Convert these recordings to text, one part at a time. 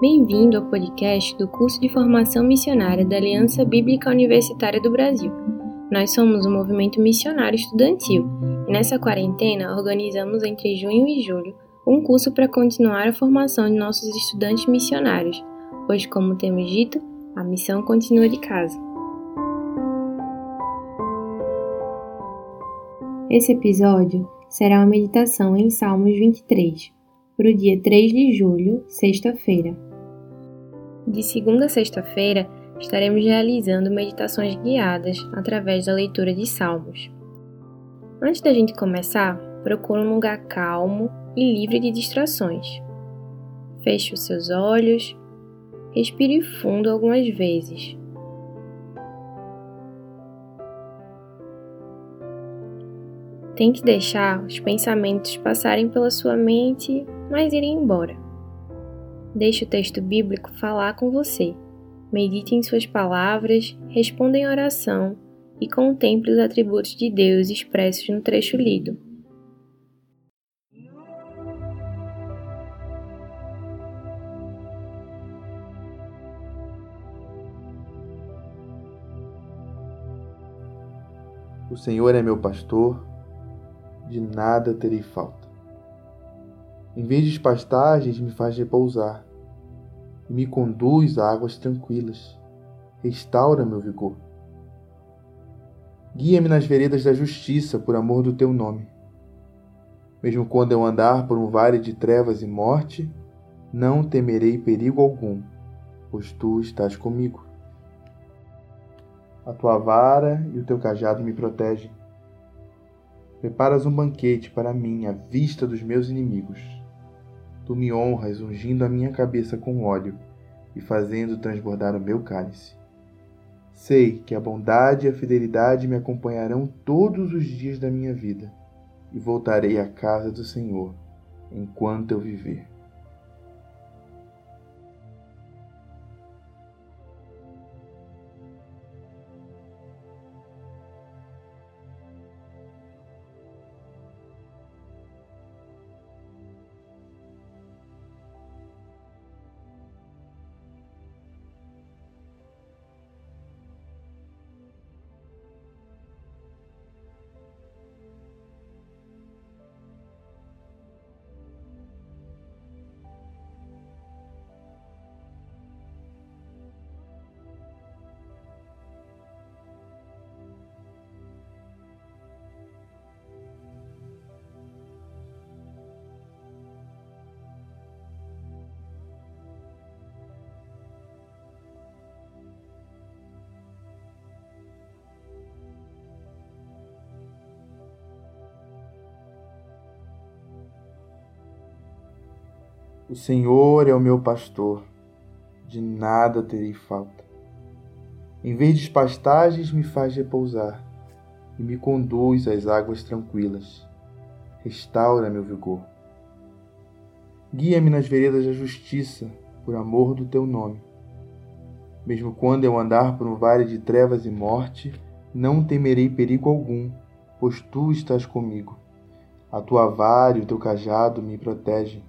Bem-vindo ao podcast do curso de formação missionária da Aliança Bíblica Universitária do Brasil. Nós somos um movimento missionário estudantil e nessa quarentena organizamos entre junho e julho um curso para continuar a formação de nossos estudantes missionários, pois, como temos dito, a missão continua de casa. Esse episódio será uma meditação em Salmos 23, para o dia 3 de julho, sexta-feira. De segunda a sexta-feira, estaremos realizando meditações guiadas através da leitura de Salmos. Antes da gente começar, procure um lugar calmo e livre de distrações. Feche os seus olhos, respire fundo algumas vezes. Tente deixar os pensamentos passarem pela sua mente, mas irem embora. Deixe o texto bíblico falar com você. Medite em suas palavras, responda em oração e contemple os atributos de Deus expressos no trecho lido. O Senhor é meu pastor, de nada terei falta. Em vez de pastagens, me faz repousar e me conduz a águas tranquilas. Restaura meu vigor. Guia-me nas veredas da justiça por amor do teu nome. Mesmo quando eu andar por um vale de trevas e morte, não temerei perigo algum, pois tu estás comigo. A tua vara e o teu cajado me protegem. Preparas um banquete para mim à vista dos meus inimigos. Tu me honras ungindo a minha cabeça com óleo e fazendo transbordar o meu cálice. Sei que a bondade e a fidelidade me acompanharão todos os dias da minha vida e voltarei à casa do Senhor enquanto eu viver. O Senhor é o meu pastor, de nada terei falta. Em verdes pastagens me faz repousar e me conduz às águas tranquilas. Restaura meu vigor. Guia-me nas veredas da justiça, por amor do teu nome. Mesmo quando eu andar por um vale de trevas e morte, não temerei perigo algum, pois tu estás comigo. A tua vara e o teu cajado me protegem.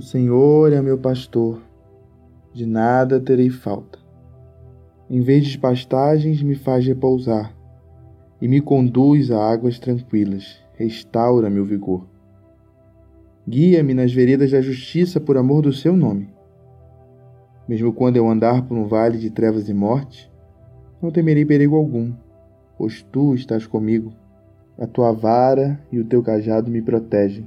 O Senhor é meu pastor, de nada terei falta. Em vez de pastagens, me faz repousar e me conduz a águas tranquilas, restaura meu vigor. Guia-me nas veredas da justiça por amor do seu nome. Mesmo quando eu andar por um vale de trevas e morte, não temerei perigo algum, pois tu estás comigo. A tua vara e o teu cajado me protegem.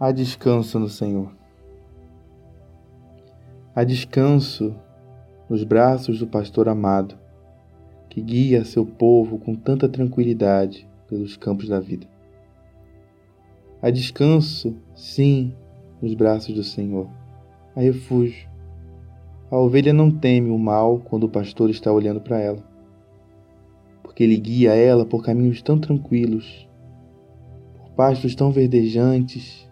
Há descanso no Senhor. Há descanso nos braços do pastor amado, que guia seu povo com tanta tranquilidade pelos campos da vida. Há descanso, sim, nos braços do Senhor. Há refúgio. A ovelha não teme o mal quando o pastor está olhando para ela, porque ele guia ela por caminhos tão tranquilos, por pastos tão verdejantes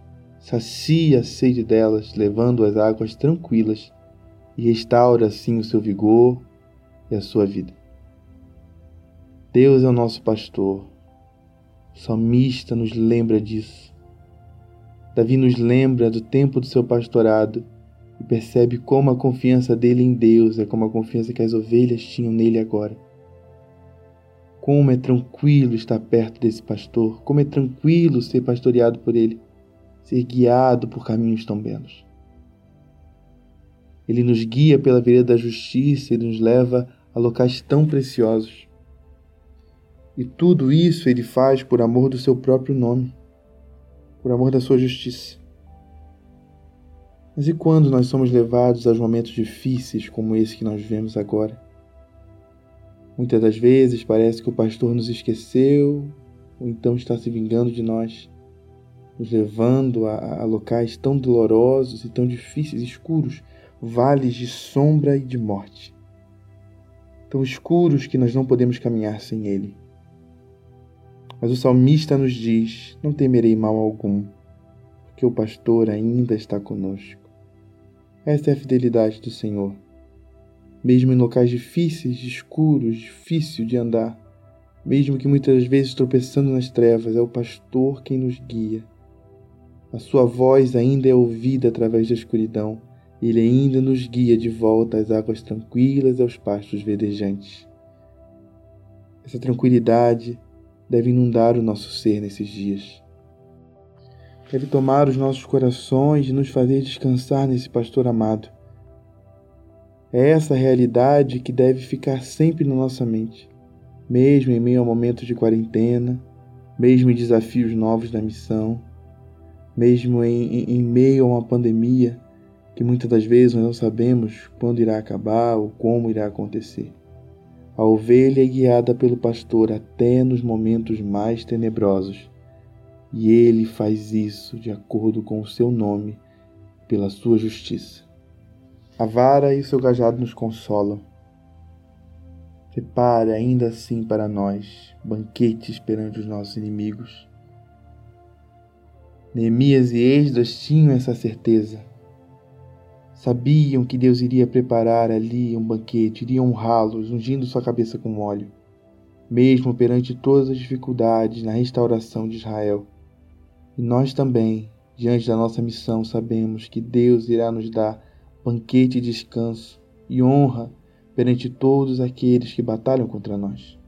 sacia a sede delas, levando as águas tranquilas e restaura assim o seu vigor e a sua vida. Deus é o nosso pastor. O salmista nos lembra disso. Davi nos lembra do tempo do seu pastorado e percebe como a confiança dele em Deus é como a confiança que as ovelhas tinham nele agora. Como é tranquilo estar perto desse pastor, como é tranquilo ser pastoreado por ele ser guiado por caminhos tão belos. Ele nos guia pela vereda da justiça, ele nos leva a locais tão preciosos. E tudo isso ele faz por amor do seu próprio nome, por amor da sua justiça. Mas e quando nós somos levados aos momentos difíceis como esse que nós vemos agora? Muitas das vezes parece que o pastor nos esqueceu ou então está se vingando de nós nos levando a, a locais tão dolorosos e tão difíceis, escuros, vales de sombra e de morte. Tão escuros que nós não podemos caminhar sem Ele. Mas o salmista nos diz: Não temerei mal algum, porque o pastor ainda está conosco. Esta é a fidelidade do Senhor. Mesmo em locais difíceis, escuros, difícil de andar, mesmo que muitas vezes tropeçando nas trevas, é o pastor quem nos guia a sua voz ainda é ouvida através da escuridão. Ele ainda nos guia de volta às águas tranquilas e aos pastos verdejantes. Essa tranquilidade deve inundar o nosso ser nesses dias. Deve tomar os nossos corações e nos fazer descansar nesse pastor amado. É essa realidade que deve ficar sempre na nossa mente, mesmo em meio a momentos de quarentena, mesmo em desafios novos da missão mesmo em, em, meio a uma pandemia que muitas das vezes nós não sabemos quando irá acabar ou como irá acontecer. A ovelha é guiada pelo pastor até nos momentos mais tenebrosos, e ele faz isso de acordo com o seu nome, pela sua justiça. A vara e o seu cajado nos consolam. Prepare ainda assim para nós banquetes perante os nossos inimigos Neemias e Esdras tinham essa certeza. Sabiam que Deus iria preparar ali um banquete, iria honrá-los, ungindo sua cabeça com óleo. mesmo perante todas as dificuldades na restauração de Israel. E nós também, diante da nossa missão, sabemos que Deus irá nos dar banquete de descanso e honra perante todos aqueles que batalham contra nós.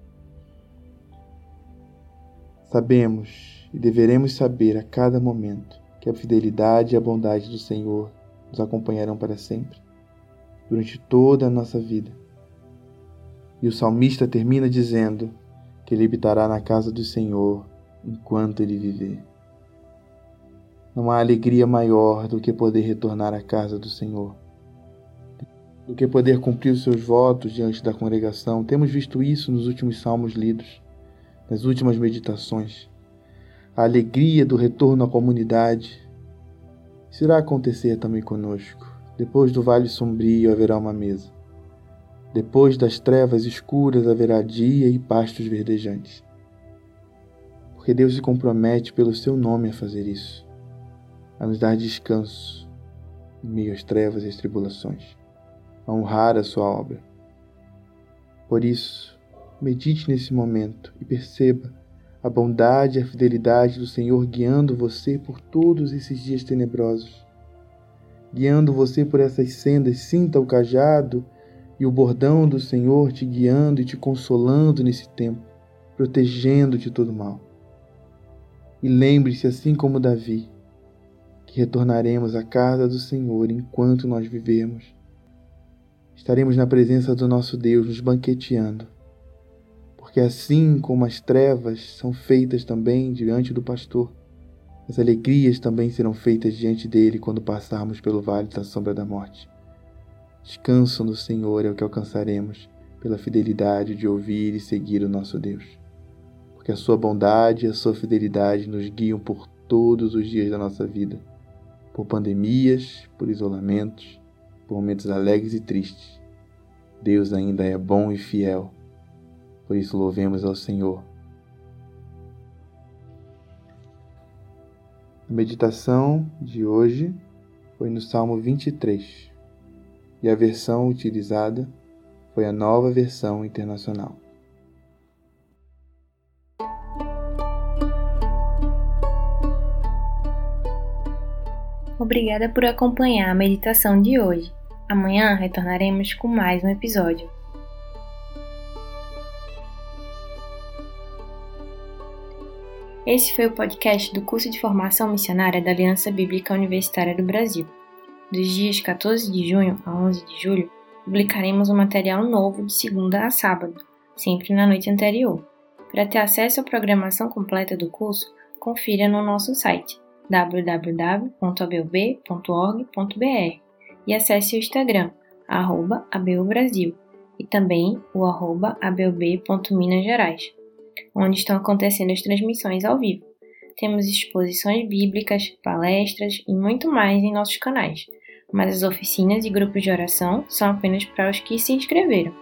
Sabemos e deveremos saber a cada momento que a fidelidade e a bondade do Senhor nos acompanharão para sempre, durante toda a nossa vida. E o salmista termina dizendo que ele habitará na casa do Senhor enquanto ele viver. Não há alegria maior do que poder retornar à casa do Senhor do que poder cumprir os seus votos diante da congregação. Temos visto isso nos últimos salmos lidos, nas últimas meditações. A alegria do retorno à comunidade. Isso irá acontecer também conosco. Depois do vale sombrio haverá uma mesa. Depois das trevas escuras haverá dia e pastos verdejantes. Porque Deus se compromete pelo seu nome a fazer isso, a nos dar descanso em meio às trevas e às tribulações a honrar a sua obra. Por isso, medite nesse momento e perceba a bondade e a fidelidade do Senhor guiando você por todos esses dias tenebrosos. Guiando você por essas sendas, sinta o cajado e o bordão do Senhor te guiando e te consolando nesse tempo, protegendo de todo mal. E lembre-se, assim como Davi, que retornaremos à casa do Senhor enquanto nós vivermos estaremos na presença do nosso Deus nos banqueteando. Porque assim como as trevas são feitas também diante do pastor, as alegrias também serão feitas diante dele quando passarmos pelo vale da sombra da morte. Descanso no Senhor é o que alcançaremos pela fidelidade de ouvir e seguir o nosso Deus. Porque a sua bondade e a sua fidelidade nos guiam por todos os dias da nossa vida, por pandemias, por isolamentos, por momentos alegres e tristes. Deus ainda é bom e fiel, por isso louvemos ao Senhor. A meditação de hoje foi no Salmo 23 e a versão utilizada foi a nova versão internacional. Obrigada por acompanhar a meditação de hoje. Amanhã retornaremos com mais um episódio. Esse foi o podcast do curso de formação missionária da Aliança Bíblica Universitária do Brasil. Dos dias 14 de junho a 11 de julho, publicaremos um material novo de segunda a sábado, sempre na noite anterior. Para ter acesso à programação completa do curso, confira no nosso site www.abub.org.br e acesse o Instagram, arroba ABUBrasil, e também o arroba abub.minasgerais, onde estão acontecendo as transmissões ao vivo. Temos exposições bíblicas, palestras e muito mais em nossos canais, mas as oficinas e grupos de oração são apenas para os que se inscreveram.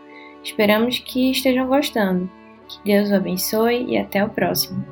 Esperamos que estejam gostando. Que Deus o abençoe e até o próximo.